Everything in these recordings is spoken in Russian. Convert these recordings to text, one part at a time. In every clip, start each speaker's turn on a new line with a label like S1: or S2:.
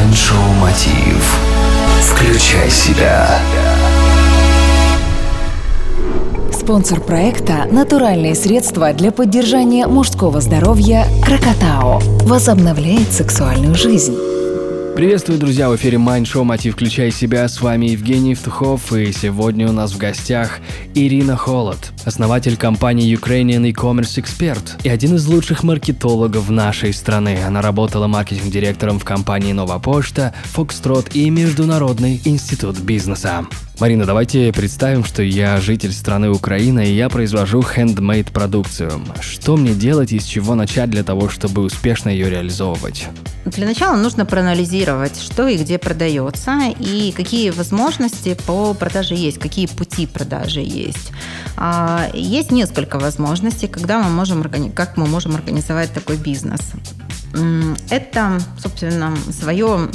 S1: Майншоу Мотив. Включай себя.
S2: Спонсор проекта – натуральные средства для поддержания мужского здоровья «Крокотао». Возобновляет сексуальную жизнь.
S3: Приветствую, друзья! В эфире Mind Show «Мотив. Включай себя». С вами Евгений Евтухов, и сегодня у нас в гостях Ирина Холод, основатель компании Ukrainian E-Commerce Expert и один из лучших маркетологов нашей страны. Она работала маркетинг-директором в компании «Нова Почта», «Фокстрот» и Международный институт бизнеса. Марина, давайте представим, что я житель страны Украина, и я произвожу handmade продукцию. Что мне делать и с чего начать для того, чтобы успешно ее реализовывать?
S4: Для начала нужно проанализировать, что и где продается, и какие возможности по продаже есть, какие пути продажи есть. А, есть несколько возможностей, когда мы можем, как мы можем организовать такой бизнес. Это, собственно, свое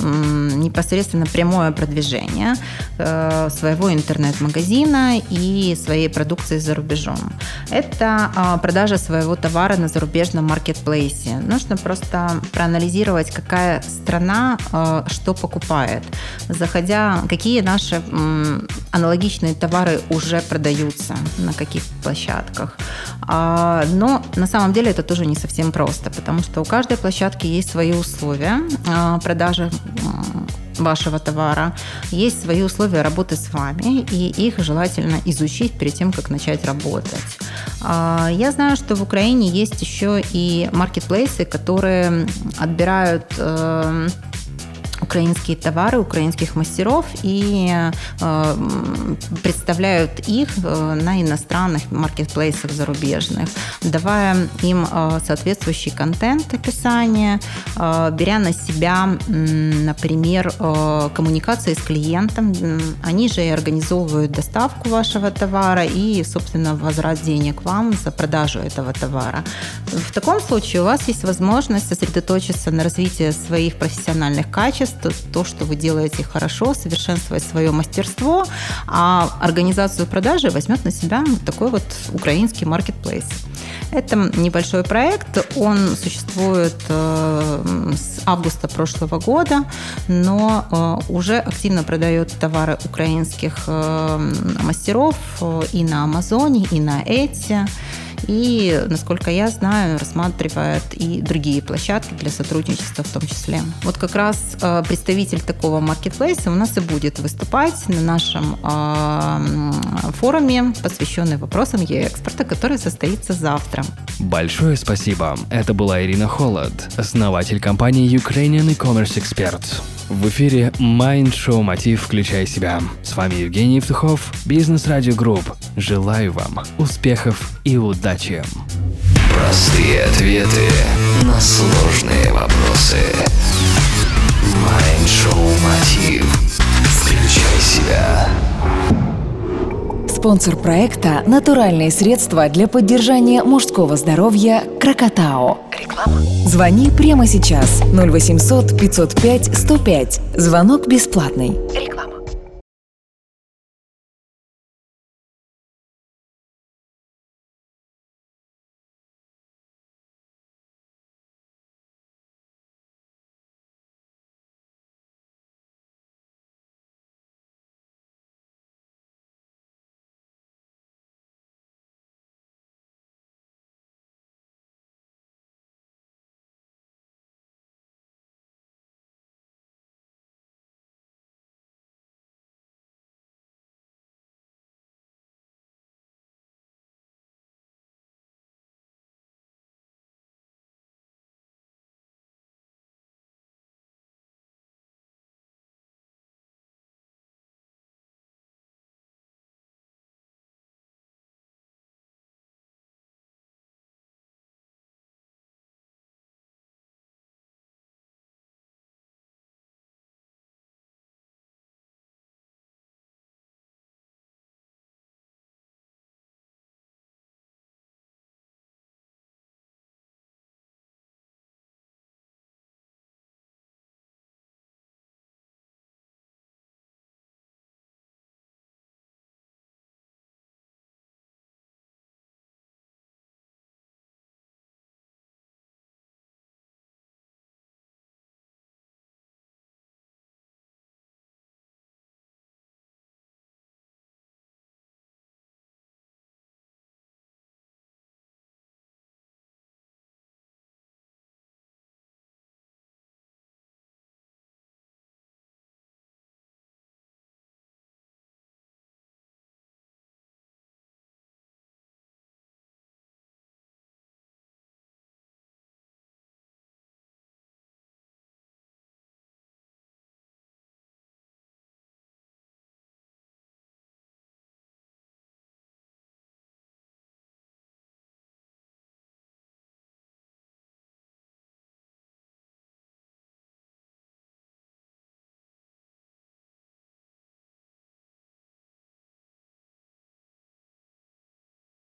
S4: непосредственно прямое продвижение э, своего интернет-магазина и своей продукции за рубежом. Это а, продажа своего товара на зарубежном маркетплейсе. Нужно просто проанализировать, какая страна э, что покупает. Заходя, какие наши аналогичные товары уже продаются, на каких площадках. А, но на самом деле это тоже не совсем просто, потому что у каждой площадки площадке есть свои условия а, продажи вашего товара, есть свои условия работы с вами, и их желательно изучить перед тем, как начать работать. А, я знаю, что в Украине есть еще и маркетплейсы, которые отбирают э, украинские товары украинских мастеров и э, представляют их э, на иностранных маркетплейсах зарубежных, давая им э, соответствующий контент описание, э, беря на себя, например, коммуникации с клиентом. Они же и организовывают доставку вашего товара и, собственно, возврат денег вам за продажу этого товара. В таком случае у вас есть возможность сосредоточиться на развитии своих профессиональных качеств, то, что вы делаете хорошо, совершенствовать свое мастерство, а организацию продажи возьмет на себя такой вот украинский маркетплейс. Это небольшой проект, он существует э, с августа прошлого года, но э, уже активно продает товары украинских э, мастеров и на Амазоне, и на Эти и, насколько я знаю, рассматривает и другие площадки для сотрудничества в том числе. Вот как раз э, представитель такого маркетплейса у нас и будет выступать на нашем э, форуме, посвященный вопросам e-экспорта, который состоится завтра.
S3: Большое спасибо. Это была Ирина Холод, основатель компании Ukrainian E-Commerce Expert. В эфире Mind Show Мотив «Включай себя». С вами Евгений Евтухов, Бизнес Радио Групп. Желаю вам успехов и удачи.
S1: Простые ответы на сложные вопросы. Mind Show Мотив «Включай себя».
S2: Спонсор проекта – натуральные средства для поддержания мужского здоровья «Крокотао». Реклама. Звони прямо сейчас 0800 505 105. Звонок бесплатный. Реклама.